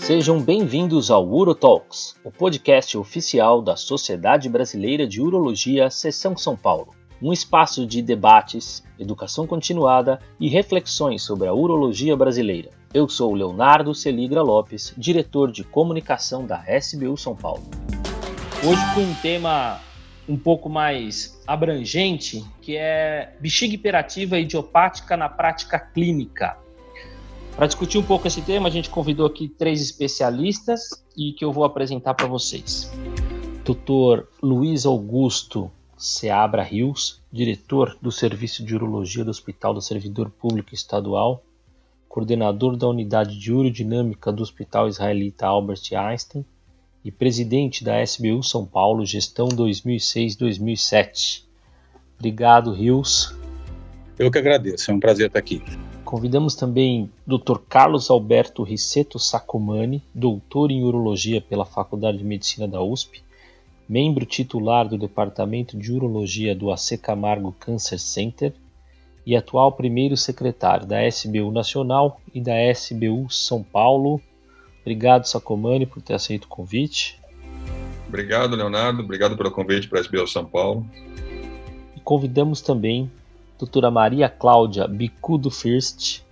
Sejam bem-vindos ao UroTalks, o podcast oficial da Sociedade Brasileira de Urologia, Seção São Paulo. Um espaço de debates, educação continuada e reflexões sobre a urologia brasileira. Eu sou Leonardo Celigra Lopes, diretor de comunicação da SBU São Paulo. Hoje com um tema um pouco mais abrangente, que é bexiga hiperativa idiopática na prática clínica. Para discutir um pouco esse tema, a gente convidou aqui três especialistas e que eu vou apresentar para vocês. Dr. Luiz Augusto Seabra Rios, diretor do Serviço de Urologia do Hospital do Servidor Público Estadual, coordenador da Unidade de Urodinâmica do Hospital Israelita Albert Einstein e presidente da SBU São Paulo, gestão 2006-2007. Obrigado, Rios. Eu que agradeço, é um prazer estar aqui. Convidamos também Dr. Carlos Alberto Risseto Sacomani, doutor em urologia pela Faculdade de Medicina da USP, membro titular do Departamento de Urologia do AC Camargo Cancer Center e atual primeiro secretário da SBU Nacional e da SBU São Paulo. Obrigado, Sacomani, por ter aceito o convite. Obrigado, Leonardo. Obrigado pelo convite para a SBU São Paulo. E convidamos também doutora Maria Cláudia Bicudo First,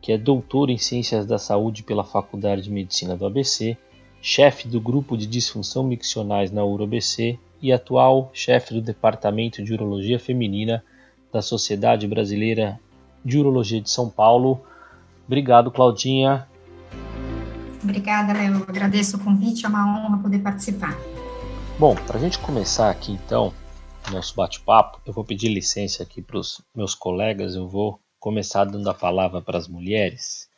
que é doutora em Ciências da Saúde pela Faculdade de Medicina do ABC, chefe do grupo de disfunção miccionais na UroBC e atual chefe do Departamento de Urologia Feminina da Sociedade Brasileira de Urologia de São Paulo. Obrigado, Claudinha. Obrigada, Léo. Agradeço o convite, é uma honra poder participar. Bom, para a gente começar aqui então, nosso bate-papo, eu vou pedir licença aqui para os meus colegas, eu vou começar dando a palavra para as mulheres.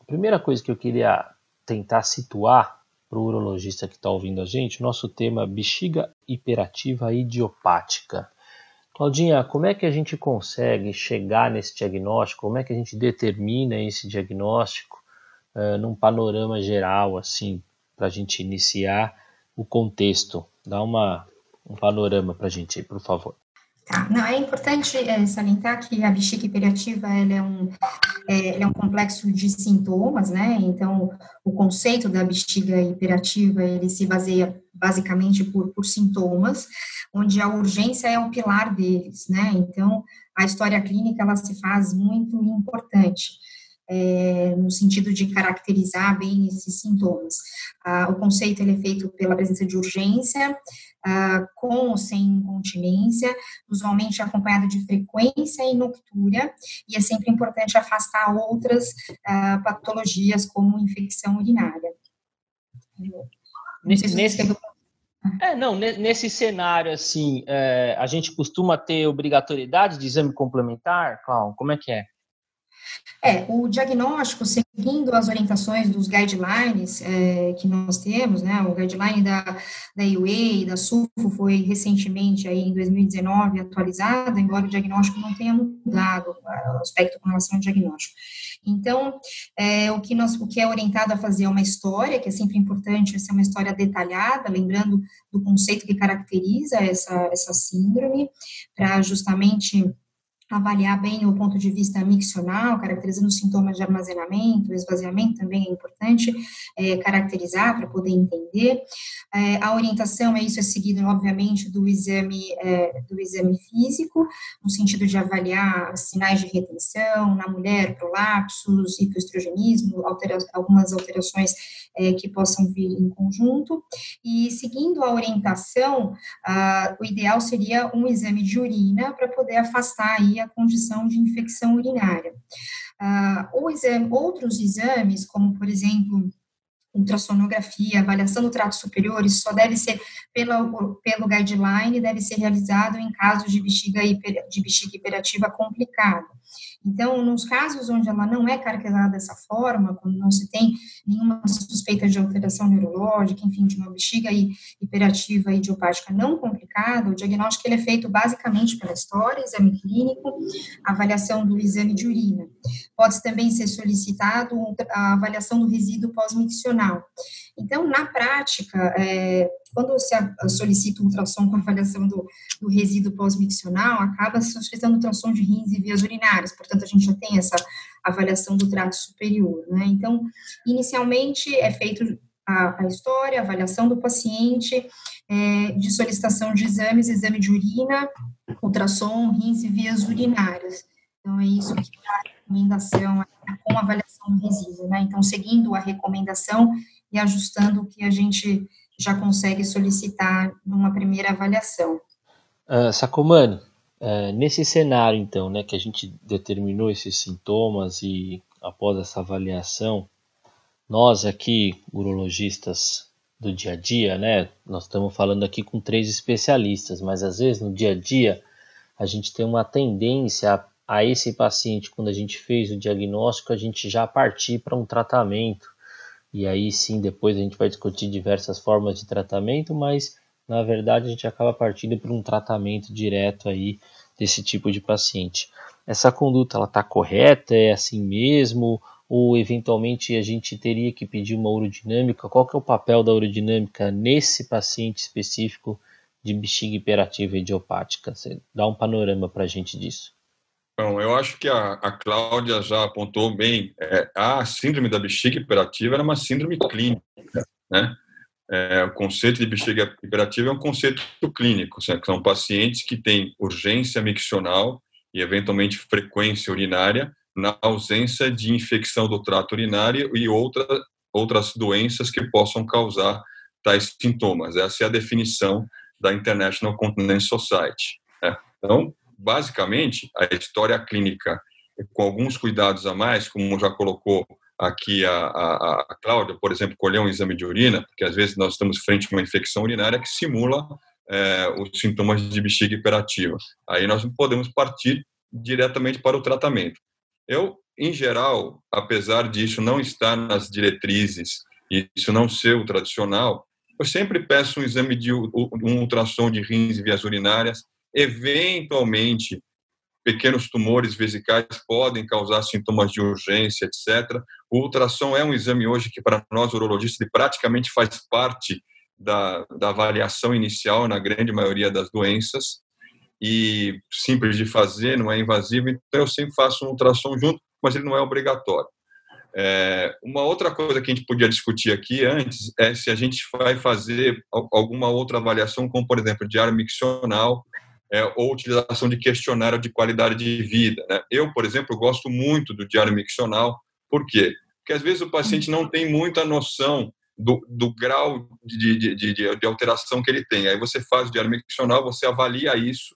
A primeira coisa que eu queria tentar situar para o urologista que está ouvindo a gente, o nosso tema bexiga hiperativa idiopática. Claudinha, como é que a gente consegue chegar nesse diagnóstico? Como é que a gente determina esse diagnóstico uh, num panorama geral, assim, para a gente iniciar o contexto? Dá uma um panorama para a gente, por favor. Tá, não, é importante é, salientar que a bexiga hiperativa ela é, um, é, é um complexo de sintomas, né? Então, o conceito da bexiga hiperativa ele se baseia basicamente por, por sintomas, onde a urgência é o pilar deles, né? Então, a história clínica ela se faz muito importante é, no sentido de caracterizar bem esses sintomas. Ah, o conceito ele é feito pela presença de urgência, ah, com ou sem incontinência, usualmente acompanhado de frequência e noctúria, e é sempre importante afastar outras ah, patologias, como infecção urinária. Nesse, nesse, é, não, nesse cenário, assim, é, a gente costuma ter obrigatoriedade de exame complementar, Cláudio? Como é que é? É, o diagnóstico, seguindo as orientações dos guidelines é, que nós temos, né, o guideline da, da IUE e da SUFO foi recentemente, aí, em 2019, atualizado, embora o diagnóstico não tenha mudado, o aspecto com relação ao diagnóstico. Então, é, o, que nós, o que é orientado a fazer é uma história, que é sempre importante ser uma história detalhada, lembrando do conceito que caracteriza essa, essa síndrome, para justamente avaliar bem o ponto de vista miccional, caracterizando sintomas de armazenamento, esvaziamento também é importante é, caracterizar para poder entender. É, a orientação é isso é seguido, obviamente, do exame é, do exame físico, no sentido de avaliar sinais de retenção na mulher, prolapsos, hipoestrogenismo, altera algumas alterações é, que possam vir em conjunto. E seguindo a orientação, ah, o ideal seria um exame de urina para poder afastar aí a condição de infecção urinária. Ah, ou exame, outros exames, como por exemplo ultrassonografia, avaliação do trato superior, isso só deve ser pelo, pelo guideline, deve ser realizado em casos de bexiga, hiper, de bexiga hiperativa complicada. Então, nos casos onde ela não é caracterizada dessa forma, quando não se tem nenhuma suspeita de alteração neurológica, enfim, de uma bexiga hiperativa idiopática não complicada, o diagnóstico ele é feito basicamente pela história, exame clínico, avaliação do exame de urina. Pode também ser solicitado a avaliação do resíduo pós-miccional. Então, na prática, é, quando se solicita um ultrassom com avaliação do, do resíduo pós-miccional, acaba se solicitando ultrassom de rins e vias urinárias, portanto, a gente já tem essa avaliação do trato superior, né? Então, inicialmente é feito a, a história, a avaliação do paciente, é, de solicitação de exames, exame de urina, ultrassom, rins e vias urinárias. Então, é isso que recomendação com avaliação resíduo, né? Então, seguindo a recomendação e ajustando o que a gente já consegue solicitar numa primeira avaliação. Uh, Sacomani, uh, nesse cenário, então, né, que a gente determinou esses sintomas e após essa avaliação, nós aqui, urologistas do dia a dia, né, nós estamos falando aqui com três especialistas, mas às vezes no dia a dia a gente tem uma tendência a, a esse paciente, quando a gente fez o diagnóstico, a gente já partir para um tratamento. E aí sim, depois a gente vai discutir diversas formas de tratamento, mas na verdade a gente acaba partindo para um tratamento direto aí desse tipo de paciente. Essa conduta ela está correta? É assim mesmo? ou eventualmente a gente teria que pedir uma urodinâmica? Qual que é o papel da urodinâmica nesse paciente específico de bexiga hiperativa idiopática? Você dá um panorama para a gente disso. Bom, eu acho que a, a Cláudia já apontou bem. É, a síndrome da bexiga hiperativa era uma síndrome clínica, né? É, o conceito de bexiga hiperativa é um conceito clínico, são pacientes que têm urgência miccional e eventualmente frequência urinária na ausência de infecção do trato urinário e outra, outras doenças que possam causar tais sintomas. Essa é a definição da International Continence Society. Né? Então, basicamente, a história clínica, com alguns cuidados a mais, como já colocou aqui a, a, a Cláudia, por exemplo, colher um exame de urina, porque às vezes nós estamos frente a uma infecção urinária que simula é, os sintomas de bexiga hiperativa. Aí nós podemos partir diretamente para o tratamento. Eu, em geral, apesar disso não estar nas diretrizes e isso não ser o tradicional, eu sempre peço um exame de um ultrassom de rins e vias urinárias. Eventualmente, pequenos tumores vesicais podem causar sintomas de urgência, etc. O ultrassom é um exame hoje que, para nós urologistas, praticamente faz parte da, da avaliação inicial na grande maioria das doenças e simples de fazer, não é invasivo, então eu sempre faço um ultrassom junto, mas ele não é obrigatório. É, uma outra coisa que a gente podia discutir aqui antes é se a gente vai fazer alguma outra avaliação, como por exemplo diário miccional é, ou utilização de questionário de qualidade de vida. Né? Eu, por exemplo, gosto muito do diário miccional, por quê? Porque às vezes o paciente não tem muita noção do, do grau de, de, de, de, alteração que ele tem. Aí você faz o diário miccional, você avalia isso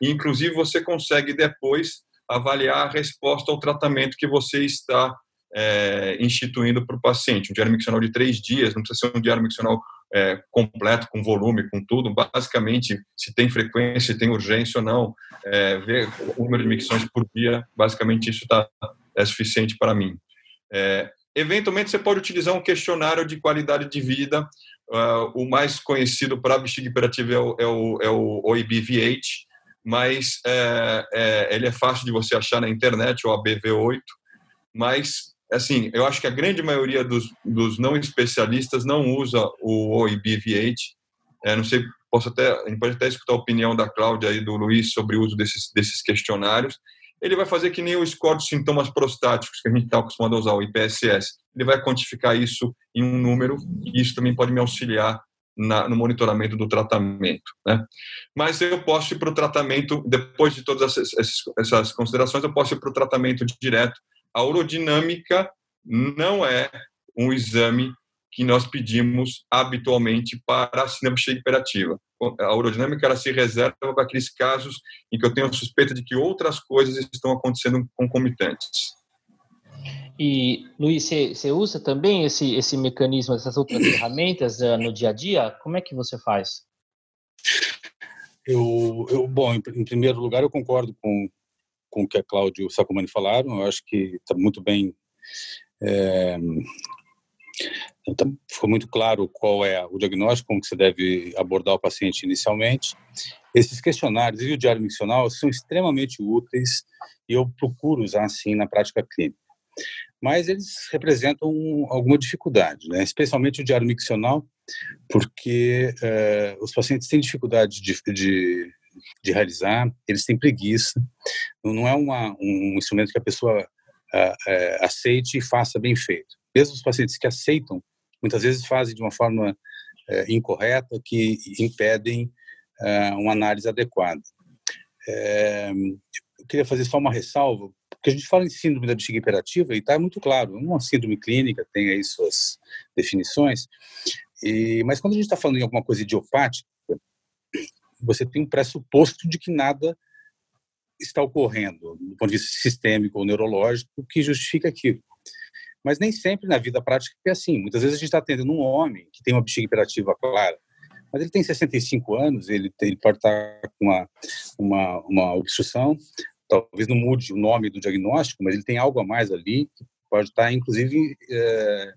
e, inclusive, você consegue depois avaliar a resposta ao tratamento que você está é, instituindo para o paciente. Um diário miccional de três dias, não precisa ser um diário miccional é, completo, com volume, com tudo. Basicamente, se tem frequência, se tem urgência ou não, é, ver o número de micções por dia, basicamente isso tá, é suficiente para mim. É, eventualmente, você pode utilizar um questionário de qualidade de vida. Uh, o mais conhecido para a bexiga hiperativa é o, é o, é o OIBV8, mas é, é, ele é fácil de você achar na internet, o ABV8, mas, assim, eu acho que a grande maioria dos, dos não especialistas não usa o OIBV8, é, não sei, posso até, a gente pode até escutar a opinião da Cláudia e do Luiz sobre o uso desses, desses questionários, ele vai fazer que nem o score de sintomas prostáticos que a gente está acostumado a usar, o IPSS. Ele vai quantificar isso em um número e isso também pode me auxiliar na, no monitoramento do tratamento. Né? Mas eu posso ir para o tratamento, depois de todas essas, essas considerações, eu posso ir para o tratamento direto. A urodinâmica não é um exame que nós pedimos habitualmente para a síndrome hiperativa. A urodinâmica ela se reserva para aqueles casos em que eu tenho suspeita de que outras coisas estão acontecendo concomitantes. E, Luiz, você, usa também esse, esse mecanismo, essas outras ferramentas uh, no dia a dia? Como é que você faz? Eu, eu bom, em, em, primeiro lugar, eu concordo com, com o que a Cláudio e o Sacomani falaram. Eu acho que está muito bem. É, então, ficou muito claro qual é o diagnóstico, como que deve abordar o paciente inicialmente. Esses questionários e o diário miccional são extremamente úteis e eu procuro usar assim na prática clínica. mas eles representam alguma dificuldade, né? especialmente o diário miccional, porque eh, os pacientes têm dificuldade de, de, de, realizar, eles têm preguiça, não é uma, um instrumento que a pessoa eh, eh, aceite e faça bem feito. Mesmo os pacientes que aceitam, muitas vezes fazem de uma forma incorreta, que impedem uma análise adequada. eu queria fazer só uma ressalva, porque a gente fala em síndrome da bexiga hiperativa e está muito claro, uma síndrome clínica tem aí suas definições, e, mas quando a gente está falando em alguma coisa idiopática, você tem um pressuposto de que nada está ocorrendo do ponto de vista sistêmico ou neurológico que justifica aquilo. Mas nem sempre na vida prática é assim. Muitas vezes a gente está atendendo um homem que tem uma bexiga hiperativa clara, mas ele tem 65 anos, ele, tem, ele pode estar com uma, uma, uma obstrução, talvez não mude o nome do diagnóstico, mas ele tem algo a mais ali, que pode estar, inclusive, é,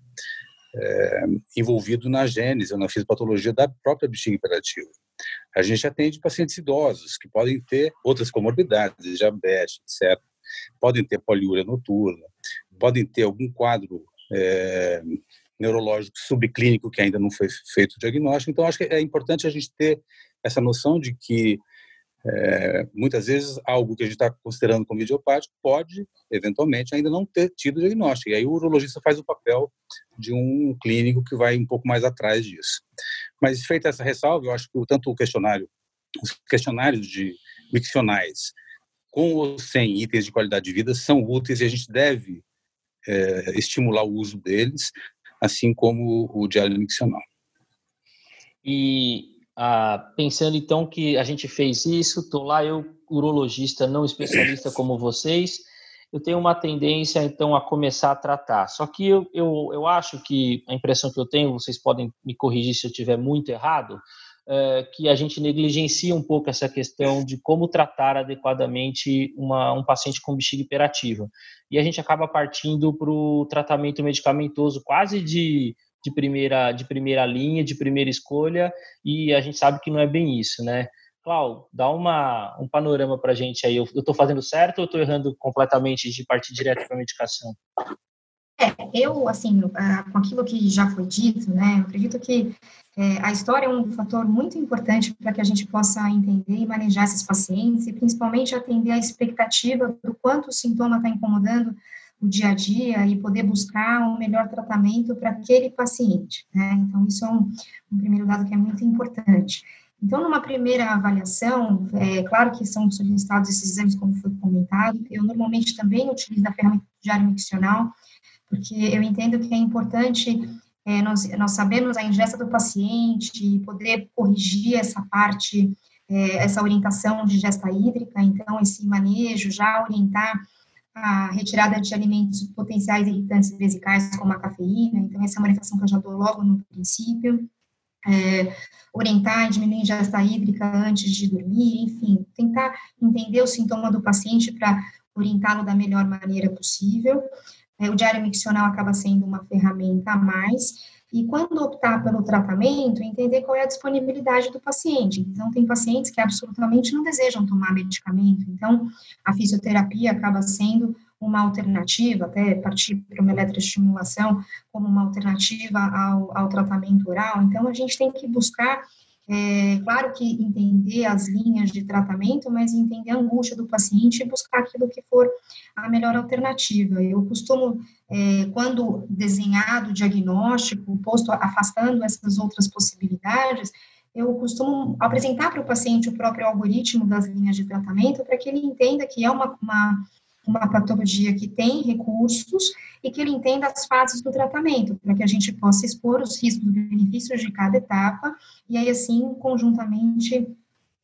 é, envolvido na gênese ou na fisiopatologia da própria bexiga hiperativa. A gente atende pacientes idosos que podem ter outras comorbidades, diabetes, etc. Podem ter poliúria noturna, podem ter algum quadro é, neurológico subclínico que ainda não foi feito o diagnóstico. Então, acho que é importante a gente ter essa noção de que é, muitas vezes, algo que a gente está considerando como idiopático pode, eventualmente, ainda não ter tido diagnóstico. E aí o urologista faz o papel de um clínico que vai um pouco mais atrás disso. Mas, feita essa ressalva, eu acho que tanto o questionário, os questionários de miccionais, com ou sem itens de qualidade de vida, são úteis e a gente deve é, estimular o uso deles, assim como o diário miccional. E ah, pensando então que a gente fez isso, estou lá, eu, urologista não especialista como vocês, eu tenho uma tendência então a começar a tratar. Só que eu, eu, eu acho que a impressão que eu tenho, vocês podem me corrigir se eu estiver muito errado, é que a gente negligencia um pouco essa questão de como tratar adequadamente uma, um paciente com bexiga hiperativa. E a gente acaba partindo para o tratamento medicamentoso quase de de primeira, de primeira linha, de primeira escolha, e a gente sabe que não é bem isso, né? Cláudio, dá uma, um panorama para a gente aí. Eu estou fazendo certo ou estou errando completamente de partir direto para a medicação? É, eu, assim, com aquilo que já foi dito, né, eu acredito que é, a história é um fator muito importante para que a gente possa entender e manejar esses pacientes e principalmente atender a expectativa do quanto o sintoma está incomodando o dia a dia e poder buscar um melhor tratamento para aquele paciente. Né? Então, isso é um, um, primeiro dado que é muito importante. Então, numa primeira avaliação, é claro que são solicitados esses exames, como foi comentado, eu normalmente também utilizo a ferramenta diário miccional, porque eu entendo que é importante é, nós, nós sabermos a ingesta do paciente e poder corrigir essa parte, é, essa orientação de ingesta hídrica, então, esse manejo, já orientar a retirada de alimentos potenciais irritantes vesicais, como a cafeína, então essa é uma orientação que eu já dou logo no princípio, é, orientar e diminuir a ingesta hídrica antes de dormir, enfim, tentar entender o sintoma do paciente para orientá-lo da melhor maneira possível. É, o diário miccional acaba sendo uma ferramenta a mais, e quando optar pelo tratamento, entender qual é a disponibilidade do paciente. Então, tem pacientes que absolutamente não desejam tomar medicamento, então a fisioterapia acaba sendo uma alternativa, até partir para uma eletroestimulação como uma alternativa ao, ao tratamento oral. Então, a gente tem que buscar é, claro que entender as linhas de tratamento, mas entender a angústia do paciente e buscar aquilo que for a melhor alternativa. Eu costumo, é, quando desenhado o diagnóstico, posto afastando essas outras possibilidades, eu costumo apresentar para o paciente o próprio algoritmo das linhas de tratamento para que ele entenda que é uma, uma uma patologia que tem recursos e que ele entenda as fases do tratamento, para que a gente possa expor os riscos e benefícios de cada etapa e aí, assim, conjuntamente,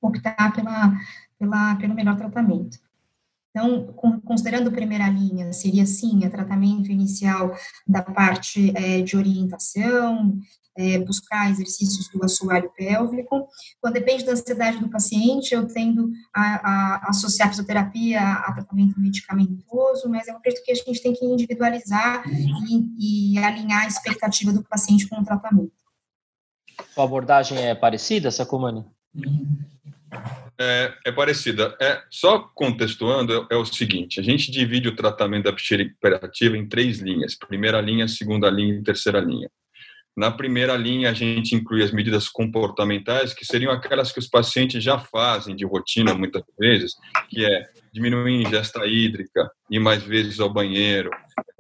optar pela, pela, pelo melhor tratamento. Então, considerando primeira linha, seria sim, o tratamento inicial da parte é, de orientação, é, buscar exercícios do assoalho pélvico. Quando depende da ansiedade do paciente, eu tendo a, a, associar a fisioterapia a tratamento medicamentoso, mas eu acredito que a gente tem que individualizar e, e alinhar a expectativa do paciente com o tratamento. A abordagem é parecida, Sacomani? é, é parecida. É, só contextuando, é, é, o seguinte: a gente divide o tratamento da bexiga hiperativa em três linhas: primeira linha, segunda linha e terceira linha. Na primeira linha, a gente inclui as medidas comportamentais, que seriam aquelas que os pacientes já fazem de rotina, muitas vezes, que é diminuir a ingesta hídrica, ir mais vezes ao banheiro,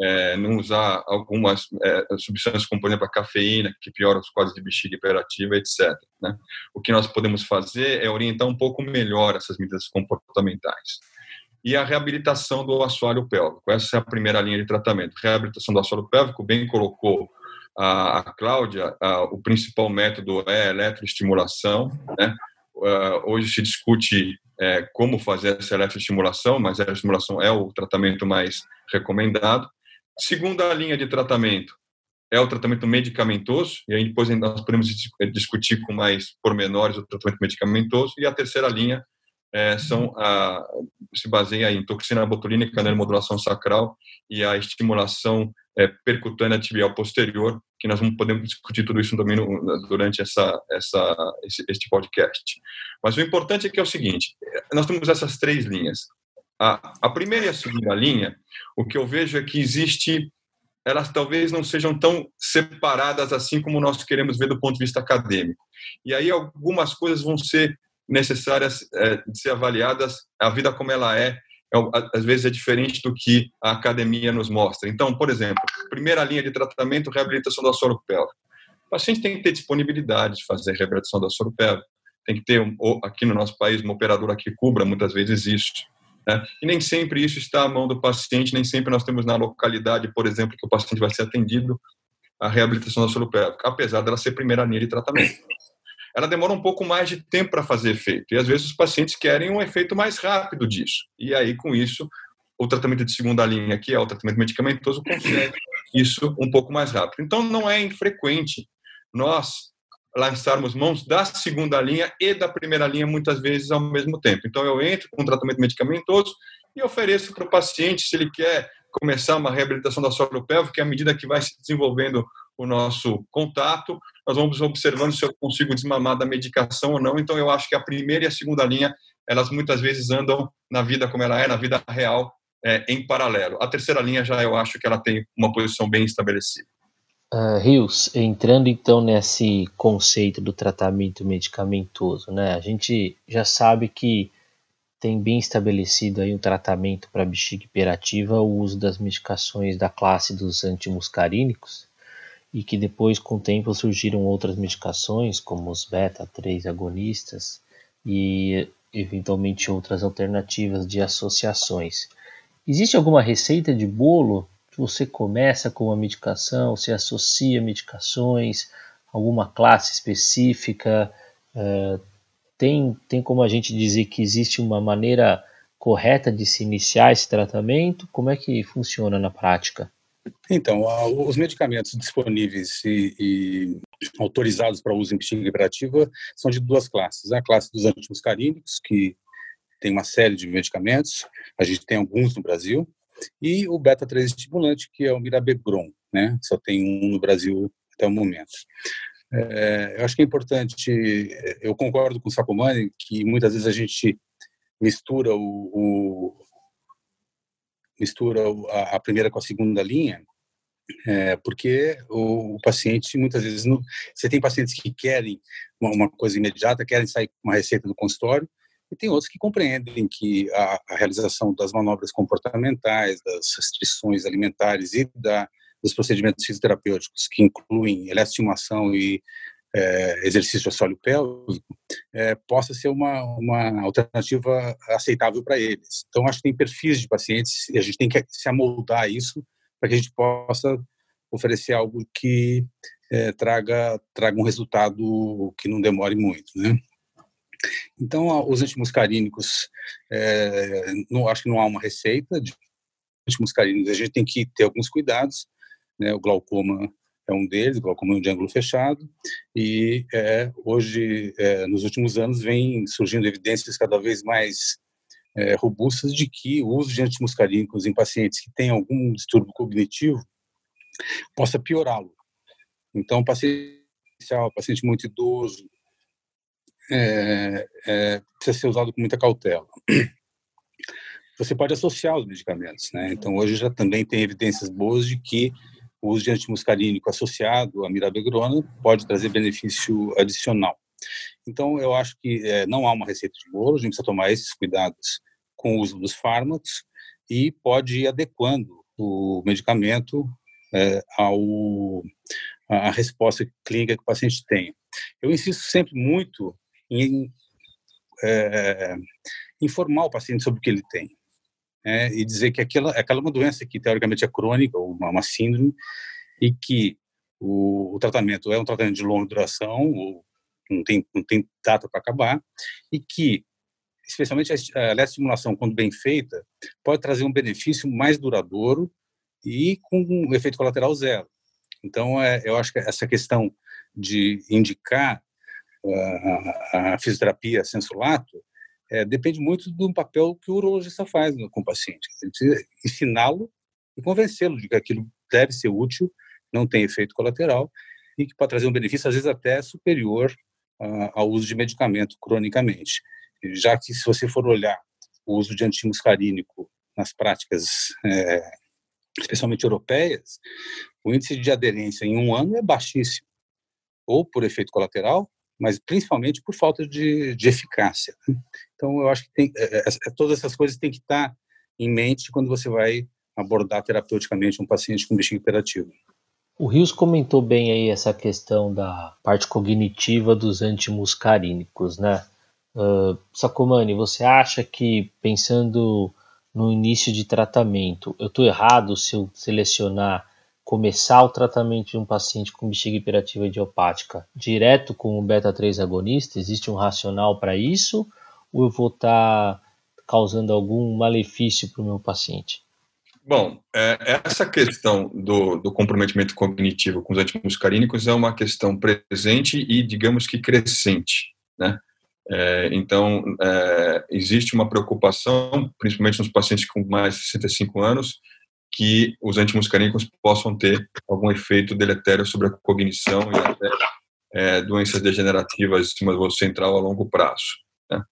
é, não usar algumas é, substâncias como, por exemplo, a cafeína, que piora os quadros de bexiga hiperativa, etc. Né? O que nós podemos fazer é orientar um pouco melhor essas medidas comportamentais. E a reabilitação do assoalho pélvico. Essa é a primeira linha de tratamento. Reabilitação do assoalho pélvico, bem colocou a, a Cláudia, a, o principal método é eletroestimulação. Né? Uh, hoje se discute é, como fazer essa eletroestimulação, mas a eletroestimulação é o tratamento mais recomendado. Segunda linha de tratamento é o tratamento medicamentoso, e aí depois nós podemos discutir com mais pormenores o tratamento medicamentoso. E a terceira linha é, são a, se baseia em toxina botulínica, neuromodulação sacral e a estimulação é, percutânea tibial posterior, que nós poder discutir tudo isso também durante essa, essa, esse, este podcast. Mas o importante é que é o seguinte, nós temos essas três linhas. A, a primeira e a segunda linha, o que eu vejo é que existe, elas talvez não sejam tão separadas assim como nós queremos ver do ponto de vista acadêmico. E aí algumas coisas vão ser necessárias é, de ser avaliadas, a vida como ela é, é, às vezes é diferente do que a academia nos mostra. Então, por exemplo, primeira linha de tratamento, reabilitação do soro pélvico. O paciente tem que ter disponibilidade de fazer reabilitação do soro pélvico, tem que ter, aqui no nosso país, uma operadora que cubra muitas vezes isso. Né? E nem sempre isso está à mão do paciente, nem sempre nós temos na localidade, por exemplo, que o paciente vai ser atendido a reabilitação do soro pélvico, apesar dela ser primeira linha de tratamento ela demora um pouco mais de tempo para fazer efeito. E às vezes os pacientes querem um efeito mais rápido disso. E aí, com isso, o tratamento de segunda linha, que é o tratamento medicamentoso, consegue isso um pouco mais rápido. Então, não é infrequente nós lançarmos mãos da segunda linha e da primeira linha muitas vezes ao mesmo tempo. Então, eu entro com um tratamento medicamentoso e ofereço para o paciente, se ele quer começar uma reabilitação da solo pélvica, à medida que vai se desenvolvendo o nosso contato, nós vamos observando se eu consigo desmamar da medicação ou não. Então, eu acho que a primeira e a segunda linha, elas muitas vezes andam na vida como ela é, na vida real, é, em paralelo. A terceira linha já eu acho que ela tem uma posição bem estabelecida. Uh, Rios, entrando então nesse conceito do tratamento medicamentoso, né? A gente já sabe que tem bem estabelecido aí um tratamento para bexiga hiperativa o uso das medicações da classe dos antimuscarínicos e que depois com o tempo surgiram outras medicações como os beta-3 agonistas e eventualmente outras alternativas de associações. Existe alguma receita de bolo que você começa com uma medicação, se associa medicações, alguma classe específica? Uh, tem, tem como a gente dizer que existe uma maneira correta de se iniciar esse tratamento? Como é que funciona na prática? Então, os medicamentos disponíveis e, e autorizados para uso em bexiga hiperativa são de duas classes. A classe dos antimuscarínicos, que tem uma série de medicamentos, a gente tem alguns no Brasil, e o beta-3 estimulante, que é o mirabegron, né? Só tem um no Brasil até o momento. É, eu acho que é importante, eu concordo com o Sacomani que muitas vezes a gente mistura o, o mistura a, primeira com a segunda linha, é, porque o, o, paciente muitas vezes não, você tem pacientes que querem uma, uma, coisa imediata, querem sair com uma receita do consultório, e tem outros que compreendem que a, a realização das manobras comportamentais, das restrições alimentares e da dos procedimentos fisioterapêuticos que incluem eletroestimulação e é, exercício assoalho pélvico é, possa ser uma, uma alternativa aceitável para eles. Então, acho que tem perfis de pacientes e a gente tem que se amoldar a isso para que a gente possa oferecer algo que é, traga, traga um resultado que não demore muito, né? Então, os antimuscarínicos, é, não, acho que não há uma receita de antimuscarínicos, a gente tem que ter alguns cuidados, né? O glaucoma é um deles, glaucoma de ângulo fechado, e é, hoje, é, nos últimos anos, vem surgindo evidências cada vez mais é, robustas de que o uso de antimuscarínicos em pacientes que têm algum distúrbio cognitivo possa piorá-lo. Então, paciente, paciente muito idoso, é, é, precisa ser usado com muita cautela. Você pode associar os medicamentos, né? Então, hoje já também tem evidências boas de que o uso de antimuscarínico associado à mirabegrona pode trazer benefício adicional. Então, eu acho que é, não há uma receita de bolo, a gente precisa tomar esses cuidados com o uso dos fármacos e pode ir adequando o medicamento é, ao a resposta clínica que o paciente tem. Eu insisto sempre muito em é, informar o paciente sobre o que ele tem. É, e dizer que aquela, aquela é uma doença que teoricamente é crônica, ou uma, uma síndrome, e que o, o, tratamento é um tratamento de longa duração, ou não tem, não tem data para acabar, e que, especialmente a, a estimulação, quando bem feita, pode trazer um benefício mais duradouro e com um efeito colateral zero. Então, é, eu acho que essa questão de indicar a, a fisioterapia sensulato é, depende muito do papel que o urologista faz com o paciente. Ele precisa ensiná-lo e convencê-lo de que aquilo deve ser útil, não tem efeito colateral e que pode trazer um benefício, às vezes até superior uh, ao uso de medicamento cronicamente. Já que, se você for olhar o uso de antimuscarínico nas práticas, é, especialmente europeias, o índice de aderência em um ano é baixíssimo, ou por efeito colateral, mas principalmente por falta de, de eficácia. Né? Então, eu acho que tem, é, é, todas essas coisas têm que estar em mente quando você vai abordar terapeuticamente um paciente com bexiga hiperativa. O Rios comentou bem aí essa questão da parte cognitiva dos antimuscarínicos, né? Uh, Sacomani, você acha que, pensando no início de tratamento, eu estou errado se eu selecionar começar o tratamento de um paciente com bexiga hiperativa idiopática direto com o beta-3 agonista? Existe um racional para isso? Ou eu vou estar tá causando algum malefício para o meu paciente? Bom, é, essa questão do, do, comprometimento cognitivo com os antimuscarínicos é uma questão presente e, digamos que, crescente. Né? É, então, é, existe uma preocupação, principalmente nos pacientes com mais de 65 anos, que os antimuscarínicos possam ter algum efeito deletério sobre a cognição e até é, doenças degenerativas do sistema central a longo prazo. Né?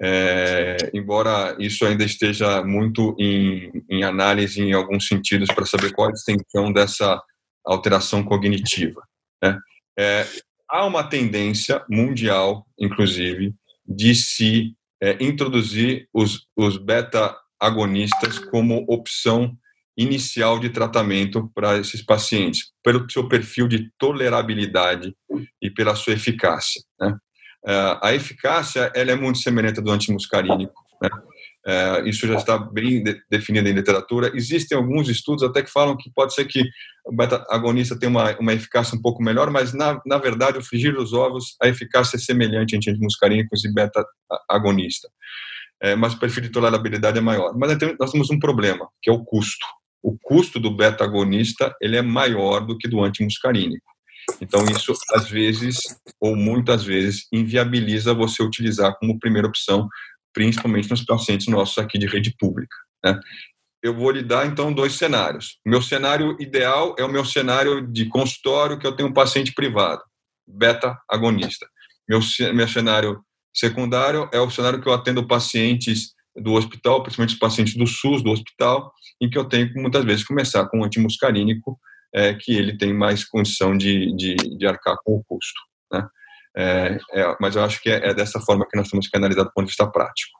É, embora isso ainda esteja muito em, em análise em alguns sentidos para saber qual a extensão dessa alteração cognitiva. Né? É, há uma tendência mundial, inclusive, de se é, introduzir os, os beta-agonistas como opção inicial de tratamento para esses pacientes, pelo seu perfil de tolerabilidade e pela sua eficácia. Né? É, a eficácia ela é muito semelhante do antimuscarínico. Né? É, isso já está bem definido em literatura. Existem alguns estudos até que falam que pode ser que o beta-agonista tenha uma, uma eficácia um pouco melhor, mas na, na verdade, o frigir dos ovos, a eficácia é semelhante entre antimuscarínicos e beta-agonista. É, mas o perfil de tolerabilidade é maior. Mas nós temos um problema, que é o custo o custo do beta-agonista ele é maior do que do antimuscarínico. Então, isso, às vezes, ou muitas vezes, inviabiliza você utilizar como primeira opção, principalmente nos pacientes nossos aqui de rede pública. Né? Eu vou lhe dar, então, dois cenários. Meu cenário ideal é o meu cenário de consultório, que eu tenho um paciente privado, beta-agonista. Meu, meu cenário secundário é o cenário que eu atendo pacientes do hospital, principalmente os pacientes do SUS do hospital, em que eu tenho que muitas vezes começar com um antimuscarínico, é, que ele tem mais condição de, de, de arcar com o custo. Né? É, é, mas eu acho que é, é, dessa forma que nós temos que analisar do ponto de vista prático.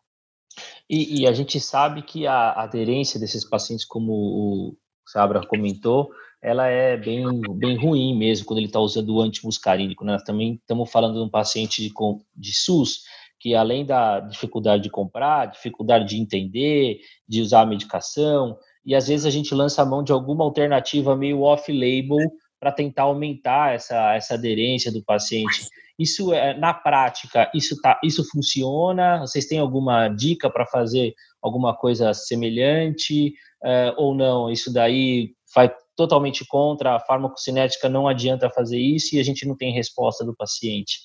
E, e a gente sabe que a aderência desses pacientes, como o Sabra comentou, ela é bem, bem ruim mesmo quando ele está usando o antimuscarínico. Né? Nós também estamos falando de um paciente de, de SUS que além da dificuldade de comprar, dificuldade de entender, de usar a medicação, e às vezes a gente lança a mão de alguma alternativa meio off-label para tentar aumentar essa, essa aderência do paciente. Isso é na prática, isso tá, isso funciona? Vocês têm alguma dica para fazer alguma coisa semelhante é, ou não? Isso daí vai totalmente contra a farmacocinética, não adianta fazer isso e a gente não tem resposta do paciente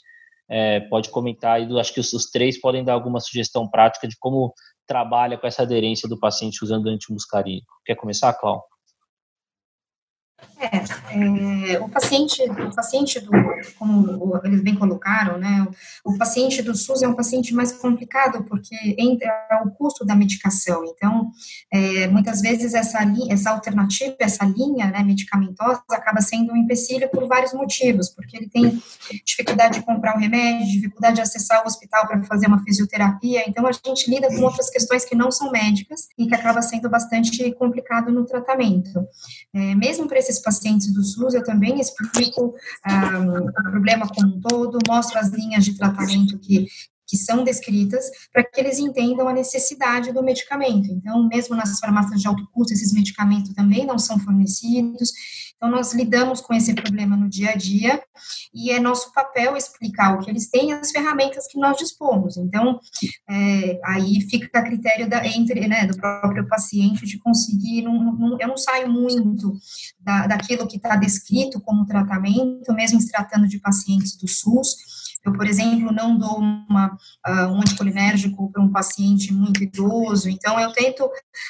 é, pode comentar. E acho que os, os, três podem dar alguma sugestão prática de como trabalha com essa aderência do paciente usando antimuscarínico. Quer começar, Cláudio? É, é, o paciente, o paciente do, como eles bem colocaram, né, o, o, paciente do SUS é um paciente mais complicado porque entra o custo da medicação. Então, é, muitas vezes essa linha, essa alternativa, essa linha, né, medicamentosa acaba sendo um empecilho por vários motivos, porque ele tem dificuldade de comprar um remédio, dificuldade de acessar o hospital para fazer uma fisioterapia. Então, a gente lida com outras questões que não são médicas e que acaba sendo bastante complicado no tratamento. É, mesmo para esses pacientes do SUS, eu também explico ah, o problema como um todo, mostro as linhas de tratamento que, que são descritas, para que eles entendam a necessidade do medicamento. Então, mesmo nas farmácias de alto custo, esses medicamentos também não são fornecidos. Então, nós lidamos com esse problema no dia a dia e é nosso papel explicar o que eles têm e as ferramentas que nós dispomos. Então, é, aí fica a critério da, entre, né, do próprio paciente de conseguir. Um, um, eu não saio muito da, daquilo que está descrito como tratamento, mesmo se tratando de pacientes do SUS eu, por exemplo, não dou uma, uh, um anticolinérgico para um paciente muito idoso, então eu tento